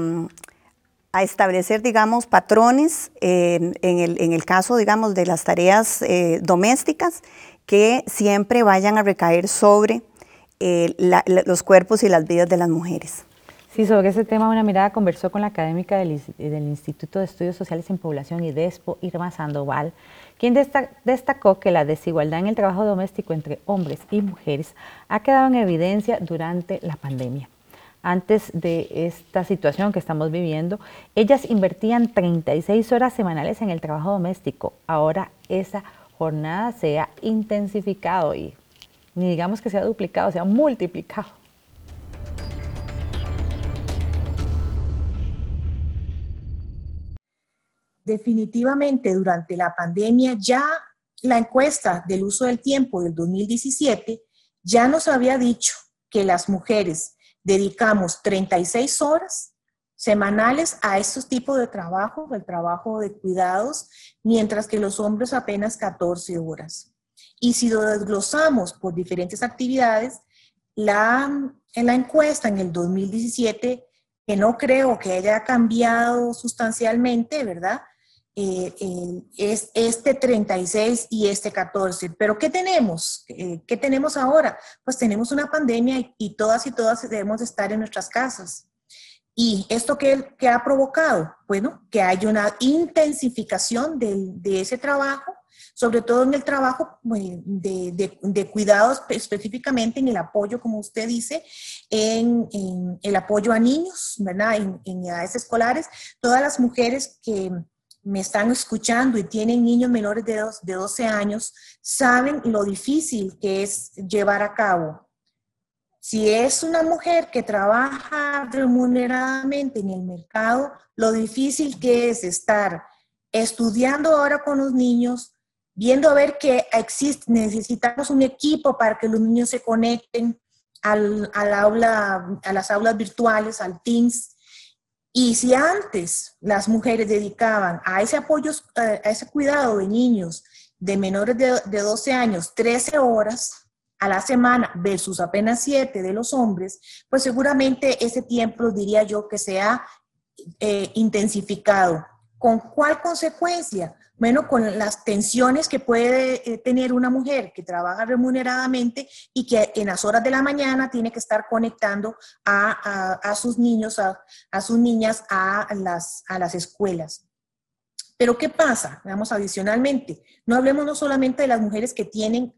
establecer, digamos, patrones en, el, caso, digamos, de las tareas eh, domésticas que siempre vayan a recaer sobre eh, los cuerpos y las vidas de las mujeres. Sí, sobre ese tema una mirada conversó con la académica del, Instituto de Estudios Sociales en Población y DESPO, Irma Sandoval, quien destacó que la desigualdad en el trabajo doméstico entre hombres y mujeres ha quedado en evidencia durante la pandemia. Antes de esta situación que estamos viviendo, ellas invertían 36 horas semanales en el trabajo doméstico. Ahora esa jornada se ha intensificado y ni digamos que se ha duplicado, se ha multiplicado. definitivamente durante la pandemia ya la encuesta del uso del tiempo del 2017 ya nos había dicho que las mujeres dedicamos 36 horas semanales a estos tipos de trabajo, el trabajo de cuidados, mientras que los hombres apenas 14 horas. Y si lo desglosamos por diferentes actividades, la, en la encuesta en el 2017, que no creo que haya cambiado sustancialmente, ¿verdad? Eh, es este 36 y este 14. Pero ¿qué tenemos? Eh, ¿Qué tenemos ahora? Pues tenemos una pandemia y, todas y todas debemos estar en nuestras casas. ¿Y esto qué, qué ha provocado? Bueno, que haya una intensificación de, de ese trabajo, sobre todo en el trabajo eh, de, de, cuidados, específicamente en el apoyo, como usted dice, en, el apoyo a niños, ¿verdad? En edades escolares. Todas las mujeres que me están escuchando y tienen niños menores de, de 12 años, saben lo difícil que es llevar a cabo. Si es una mujer que trabaja remuneradamente en el mercado, lo difícil que es estar estudiando ahora con los niños, viendo a ver que existe, necesitamos un equipo para que los niños se conecten al, al aula, a las aulas virtuales, al Teams, y si antes las mujeres dedicaban a ese apoyo, eh, a ese cuidado de niños de menores de, 12 años 13 horas a la semana versus apenas 7 de los hombres, pues seguramente ese tiempo diría yo que se ha eh, intensificado. ¿Con cuál consecuencia? Bueno, con las tensiones que puede eh, tener una mujer que trabaja remuneradamente y que en las horas de la mañana tiene que estar conectando a, sus niños, a, sus niñas a las, a las escuelas. Pero ¿qué pasa? Veamos adicionalmente, no hablemos no solamente de las mujeres que tienen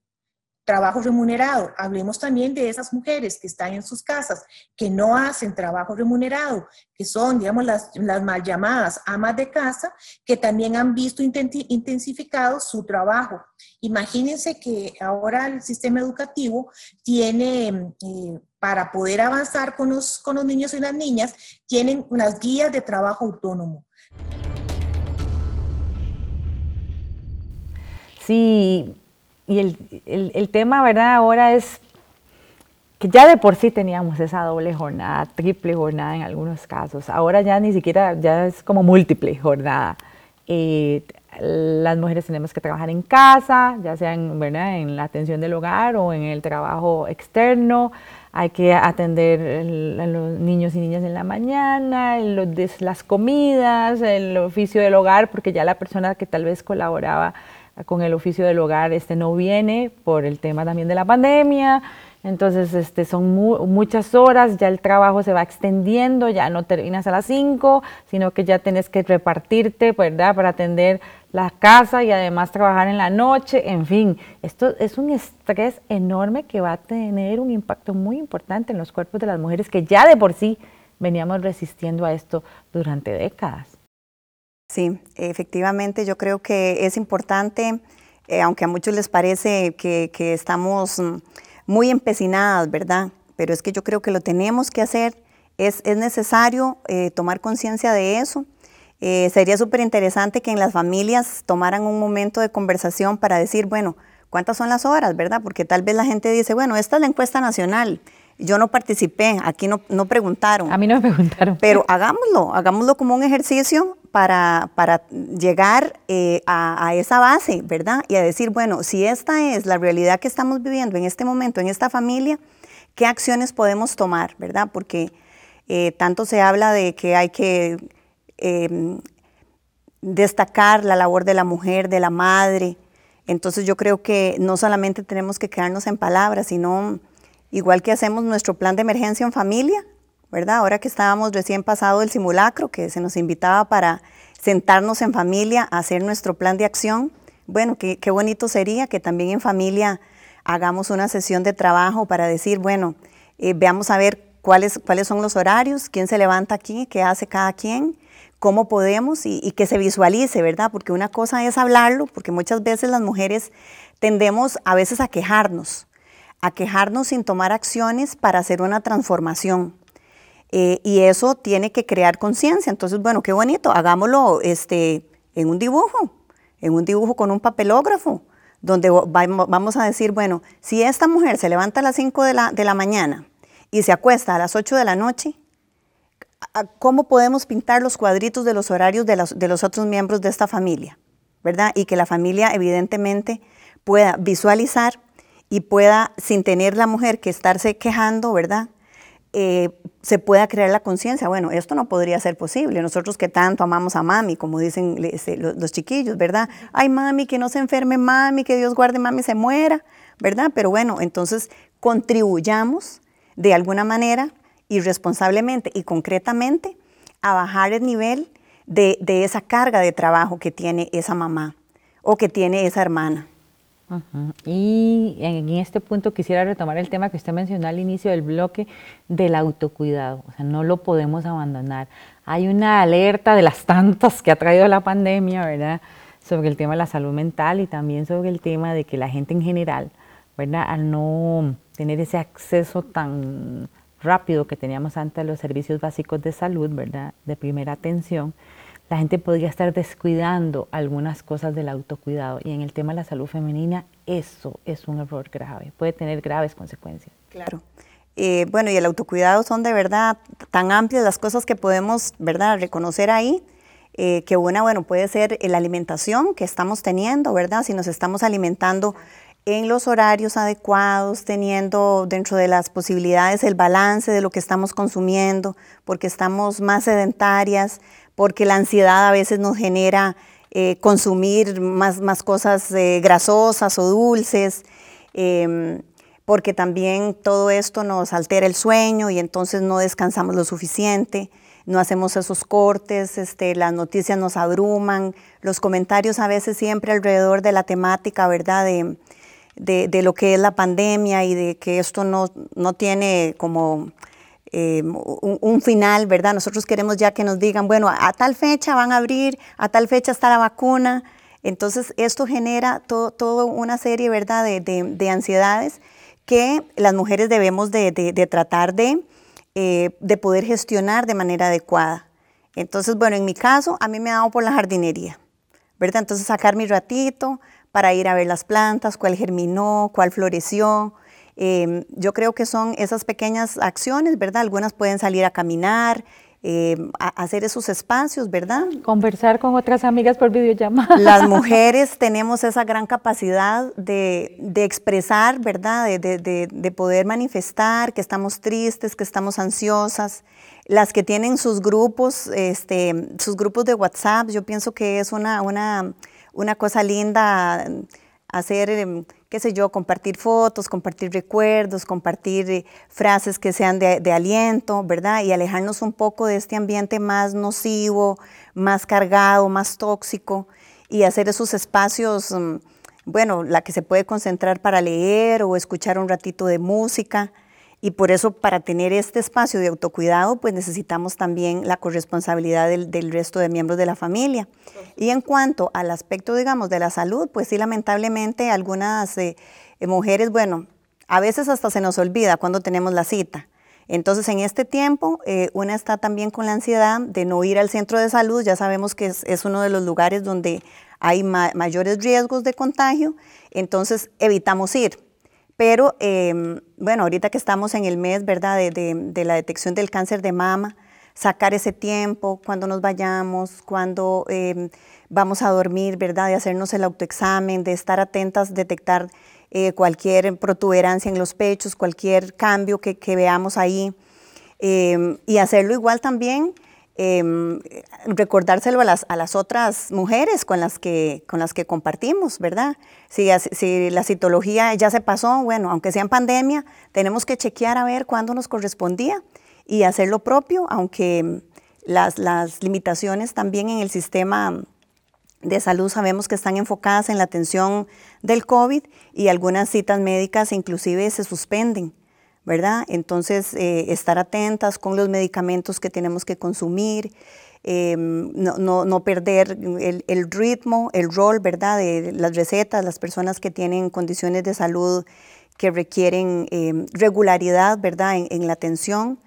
trabajo remunerado. Hablemos también de esas mujeres que están en sus casas, que no hacen trabajo remunerado, que son, digamos, las, las mal llamadas amas de casa, que también han visto intensificado su trabajo. Imagínense que ahora el sistema educativo tiene, eh, para poder avanzar con los, con los niños y las niñas, tienen unas guías de trabajo autónomo. Sí, y el, el, tema, ¿verdad? Ahora es que ya de por sí teníamos esa doble jornada, triple jornada en algunos casos. Ahora ya ni siquiera, ya es como múltiple jornada. Eh, las mujeres tenemos que trabajar en casa, ya sea en, ¿verdad? en la atención del hogar o en el trabajo externo. Hay que atender a los niños y niñas en la mañana, las comidas, el oficio del hogar, porque ya la persona que tal vez colaboraba con el oficio del hogar este no viene por el tema también de la pandemia. Entonces, este, son muchas horas, ya el trabajo se va extendiendo, ya no terminas a las 5, sino que ya tienes que repartirte, ¿verdad?, para atender la casa y además trabajar en la noche, en fin, esto es un estrés enorme que va a tener un impacto muy importante en los cuerpos de las mujeres que ya de por sí veníamos resistiendo a esto durante décadas. Sí, efectivamente, yo creo que es importante, eh, aunque a muchos les parece que, estamos mm, muy empecinadas, ¿verdad? Pero es que yo creo que lo tenemos que hacer, es, necesario eh, tomar conciencia de eso. Eh, sería súper interesante que en las familias tomaran un momento de conversación para decir, bueno, ¿cuántas son las horas, verdad? Porque tal vez la gente dice, bueno, esta es la encuesta nacional, Yo no participé, aquí no, no preguntaron. A mí no me preguntaron. Pero hagámoslo, hagámoslo como un ejercicio para, para llegar eh, a, esa base, ¿verdad? Y a decir, bueno, si esta es la realidad que estamos viviendo en este momento, en esta familia, ¿qué acciones podemos tomar, ¿verdad? Porque eh, tanto se habla de que hay que em, destacar la labor de la mujer, de la madre. Entonces yo creo que no solamente tenemos que quedarnos en palabras, sino Igual que hacemos nuestro plan de emergencia en familia, ¿verdad? Ahora que estábamos recién pasado el simulacro, que se nos invitaba para sentarnos en familia a hacer nuestro plan de acción. Bueno, qué, bonito sería que también en familia hagamos una sesión de trabajo para decir, bueno, eh, veamos a ver cuáles, cuáles son los horarios, quién se levanta aquí, qué hace cada quien, cómo podemos y, y, que se visualice, ¿verdad? Porque una cosa es hablarlo, porque muchas veces las mujeres tendemos a veces a quejarnos, a quejarnos sin tomar acciones para hacer una transformación. Eh, y eso tiene que crear conciencia. Entonces, bueno, qué bonito, hagámoslo este, en un dibujo, en un dibujo con un papelógrafo, donde vamos a decir, bueno, si esta mujer se levanta a las 5 de la, de la mañana y se acuesta a las 8 de la noche, ¿cómo podemos pintar los cuadritos de los horarios de los, de los otros miembros de esta familia? ¿Verdad? Y que la familia evidentemente pueda visualizar y pueda, sin tener la mujer que estarse quejando, ¿verdad? Eh, se pueda crear la conciencia, bueno, esto no podría ser posible. Nosotros que tanto amamos a mami, como dicen los, chiquillos, ¿verdad? Ay, mami, que no se enferme mami, que Dios guarde mami, se muera, ¿verdad? Pero bueno, entonces contribuyamos de alguna manera irresponsablemente y concretamente a bajar el nivel de esa carga de trabajo que tiene esa mamá o que tiene esa hermana. Y en este punto quisiera retomar el tema que usted mencionó al inicio del bloque del autocuidado. O sea, no lo podemos abandonar. Hay una alerta de las tantas que ha traído la pandemia, ¿verdad? Sobre el tema de la salud mental y también sobre el tema de que la gente en general, ¿verdad? Al no tener ese acceso tan rápido que teníamos antes a los servicios básicos de salud, ¿verdad? De primera atención, la gente podría estar descuidando algunas cosas del autocuidado y en el tema de la salud femenina eso es un error grave, puede tener graves consecuencias. Claro. Eh, bueno, y el autocuidado son de verdad tan amplias las cosas que podemos, ¿verdad?, reconocer ahí, eh, que una, bueno, puede ser la alimentación que estamos teniendo, ¿verdad? Si nos estamos alimentando en los horarios adecuados, teniendo dentro de las posibilidades el balance de lo que estamos consumiendo, porque estamos más sedentarias, porque la ansiedad a veces nos genera eh, consumir más, cosas eh, grasosas o dulces, em, porque también todo esto nos altera el sueño y entonces no descansamos lo suficiente, no hacemos esos cortes, este, las noticias nos abruman, los comentarios a veces siempre alrededor de la temática, ¿verdad? De, de, lo que es la pandemia y de que esto no, no tiene como eh, un, final, ¿verdad? Nosotros queremos ya que nos digan, bueno, a, tal fecha van a abrir, a tal fecha está la vacuna. Entonces, esto genera toda una serie, ¿verdad?, de, ansiedades que las mujeres debemos de, tratar eh, de, poder gestionar de manera adecuada. Entonces, bueno, en mi caso, a mí me ha dado por la jardinería, ¿verdad? Entonces, sacar mi ratito para ir a ver las plantas, cuál germinó, cuál floreció, Em, yo creo que son esas pequeñas acciones, ¿verdad? Algunas pueden salir a caminar, em, a hacer esos espacios, ¿verdad? Conversar con otras amigas por videollamada. Las *laughs* mujeres tenemos esa gran capacidad de, expresar, ¿verdad? De, poder manifestar que estamos tristes, que estamos ansiosas. Las que tienen sus grupos, este, sus grupos de WhatsApp, yo pienso que es una, una, una cosa linda hacer em, qué sé yo, compartir fotos, compartir recuerdos, compartir eh, frases que sean de, aliento, ¿verdad? Y alejarnos un poco de este ambiente más nocivo, más cargado, más tóxico y hacer esos espacios, mm, bueno, la que se puede concentrar para leer o escuchar un ratito de música. Y por eso, para tener este espacio de autocuidado, pues necesitamos también la corresponsabilidad del, resto de miembros de la familia. Y en cuanto al aspecto, digamos, de la salud, pues sí, lamentablemente algunas eh, mujeres, bueno, a veces hasta se nos olvida cuando tenemos la cita. Entonces, en este tiempo, eh, una está también con la ansiedad de no ir al centro de salud. Ya sabemos que es, uno de los lugares donde hay mayores riesgos de contagio. Entonces, evitamos ir Pero em, bueno, ahorita que estamos en el mes, ¿verdad? De, la detección del cáncer de mama, sacar ese tiempo, cuando nos vayamos, cuando em, vamos a dormir, ¿verdad? De hacernos el autoexamen, de estar atentas, detectar eh, cualquier protuberancia en los pechos, cualquier cambio que, veamos ahí. Em, y hacerlo igual también, em, recordárselo a las, a las, otras mujeres con las que, con las que compartimos, ¿verdad? Si, si, la citología ya se pasó, bueno, aunque sea en pandemia, tenemos que chequear a ver cuándo nos correspondía y hacer lo propio, aunque las, las limitaciones también en el sistema de salud sabemos que están enfocadas en la atención del COVID y algunas citas médicas inclusive se suspenden, ¿verdad? Entonces, eh, estar atentas con los medicamentos que tenemos que consumir, em, no, perder el, ritmo, el rol, ¿verdad? De las recetas, las personas que tienen condiciones de salud que requieren em, regularidad, ¿verdad? En, la atención,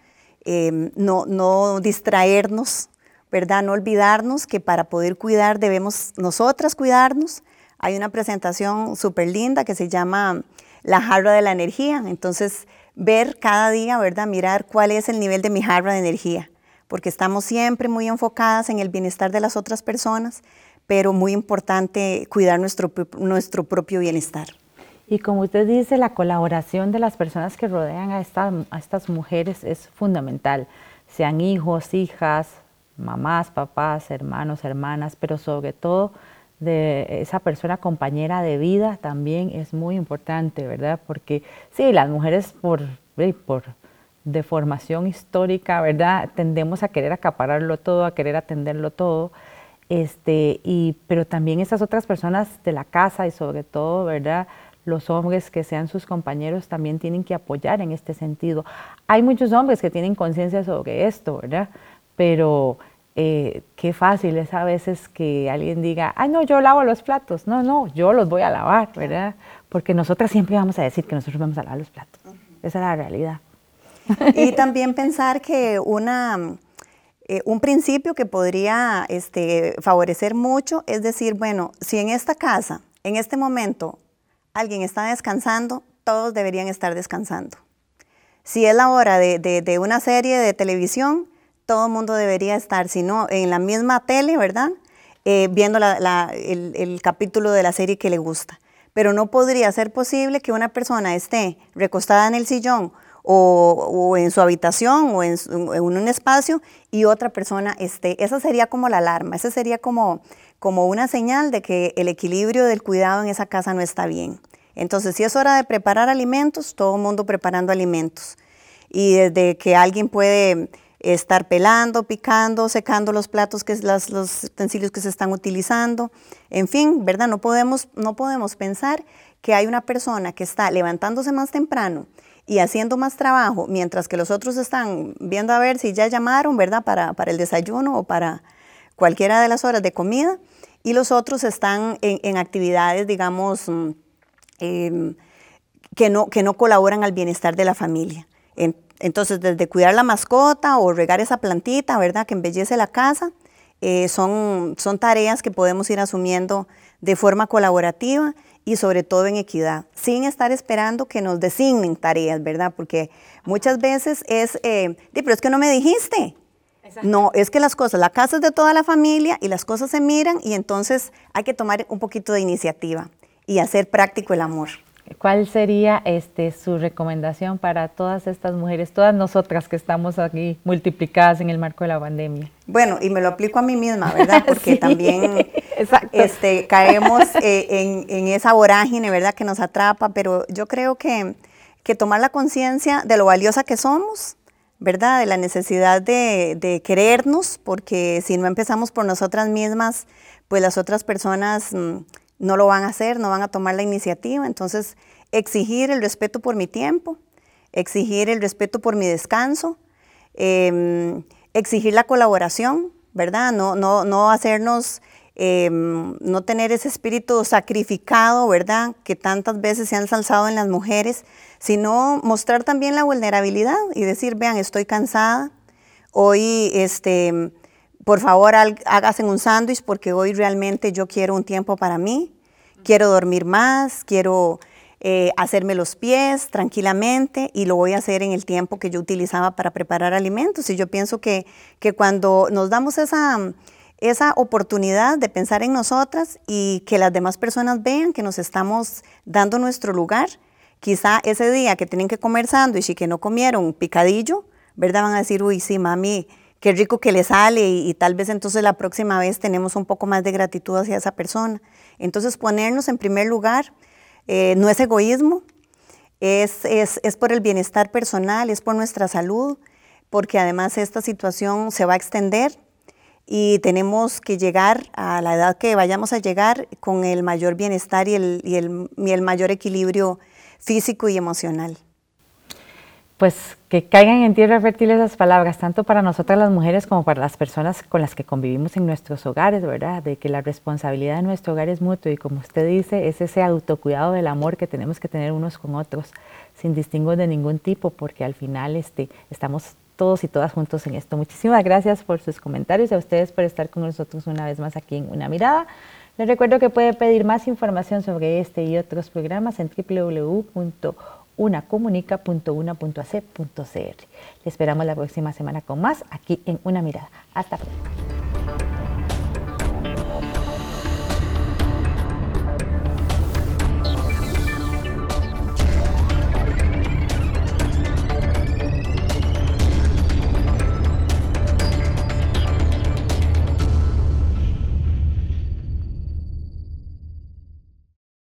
em, no, no distraernos ¿verdad? No olvidarnos que para poder cuidar debemos nosotras cuidarnos. Hay una presentación súper linda que se llama La jarra de la energía. Entonces, ver cada día, ¿verdad? Mirar cuál es el nivel de mi jarra de energía, porque estamos siempre muy enfocadas en el bienestar de las otras personas, pero muy importante cuidar nuestro, nuestro propio bienestar. Y como usted dice, la colaboración de las personas que rodean a, a estas mujeres es fundamental, sean hijos, hijas, mamás, papás, hermanos, hermanas, pero sobre todo de esa persona compañera de vida también es muy importante, ¿verdad? Porque sí, las mujeres por, por deformación histórica, ¿verdad? Tendemos a querer acapararlo todo, a querer atenderlo todo, este, y, pero también esas otras personas de la casa y sobre todo, ¿verdad? Los hombres que sean sus compañeros también tienen que apoyar en este sentido. Hay muchos hombres que tienen conciencia sobre esto, ¿verdad? Pero eh, qué fácil es a veces que alguien diga, ay, no, yo lavo los platos. No, no, yo los voy a lavar, ¿verdad? Porque nosotras siempre vamos a decir que nosotros vamos a lavar los platos. Esa es la realidad. Y también pensar que una, eh, un principio que podría este, favorecer mucho es decir, bueno, si en esta casa, en este momento, alguien está descansando, todos deberían estar descansando. Si es la hora de, de una serie de televisión, todo el mundo debería estar, sino en la misma tele, ¿verdad? Eh, viendo el, capítulo de la serie que le gusta. Pero no podría ser posible que una persona esté recostada en el sillón o, en su habitación o en, un espacio y otra persona esté. Esa sería como la alarma, esa sería como, como una señal de que el equilibrio del cuidado en esa casa no está bien. Entonces, si es hora de preparar alimentos, todo el mundo preparando alimentos. Y desde que alguien puede estar pelando, picando, secando los platos, que los utensilios que se están utilizando. En fin, ¿verdad? No podemos, no podemos pensar que hay una persona que está levantándose más temprano y haciendo más trabajo, mientras que los otros están viendo a ver si ya llamaron, ¿verdad? Para, para el desayuno o para cualquiera de las horas de comida, y los otros están en, actividades, digamos, mm, em, que, no, que no colaboran al bienestar de la familia. Entonces, desde cuidar la mascota o regar esa plantita, ¿verdad? Que embellece la casa, eh, son, son tareas que podemos ir asumiendo de forma colaborativa y sobre todo en equidad, sin estar esperando que nos designen tareas, ¿verdad? Porque muchas veces es, eh, pero es que no me dijiste. No, es que las cosas, la casa es de toda la familia y las cosas se miran y entonces hay que tomar un poquito de iniciativa y hacer práctico el amor. ¿Cuál sería este, su recomendación para todas estas mujeres, todas nosotras que estamos aquí multiplicadas en el marco de la pandemia? Bueno, y me lo aplico a mí misma, ¿verdad? *laughs* Porque también este, caemos eh, en, esa vorágine, ¿verdad? Que nos atrapa, pero yo creo que, que tomar la conciencia de lo valiosa que somos, ¿verdad? De la necesidad de, de, querernos, porque si no empezamos por nosotras mismas, pues las otras personas... Mm, no lo van a hacer, no van a tomar la iniciativa. Entonces, exigir el respeto por mi tiempo, exigir el respeto por mi descanso, em, exigir la colaboración, ¿verdad? No, no, no hacernos, em, no tener ese espíritu sacrificado, ¿verdad? Que tantas veces se han salzado en las mujeres, sino mostrar también la vulnerabilidad y decir, vean, estoy cansada, hoy este, por favor hágase un sándwich porque hoy realmente yo quiero un tiempo para mí, quiero dormir más, quiero eh, hacerme los pies tranquilamente y lo voy a hacer en el tiempo que yo utilizaba para preparar alimentos. Y yo pienso que, que cuando nos damos esa, esa oportunidad de pensar en nosotras y que las demás personas vean que nos estamos dando nuestro lugar, quizá ese día que tienen que comer sándwich y que no comieron picadillo, ¿verdad? Van a decir, uy, sí, mami, qué rico que le sale y, tal vez entonces la próxima vez tenemos un poco más de gratitud hacia esa persona. Entonces ponernos en primer lugar eh, no es egoísmo, es, es, por el bienestar personal, es por nuestra salud, porque además esta situación se va a extender y tenemos que llegar a la edad que vayamos a llegar con el mayor bienestar y el, y el, y el mayor equilibrio físico y emocional pues que caigan en tierra fértil esas palabras, tanto para nosotras las mujeres como para las personas con las que convivimos en nuestros hogares, ¿verdad? De que la responsabilidad de nuestro hogar es mutuo y como usted dice, es ese autocuidado del amor que tenemos que tener unos con otros, sin distingo de ningún tipo, porque al final este, estamos todos y todas juntos en esto. Muchísimas gracias por sus comentarios y a ustedes por estar con nosotros una vez más aquí en Una Mirada. Les recuerdo que puede pedir más información sobre este y otros programas en www unacomunica.una.ac.cr. Le esperamos la próxima semana con más aquí en Una Mirada. Hasta pronto.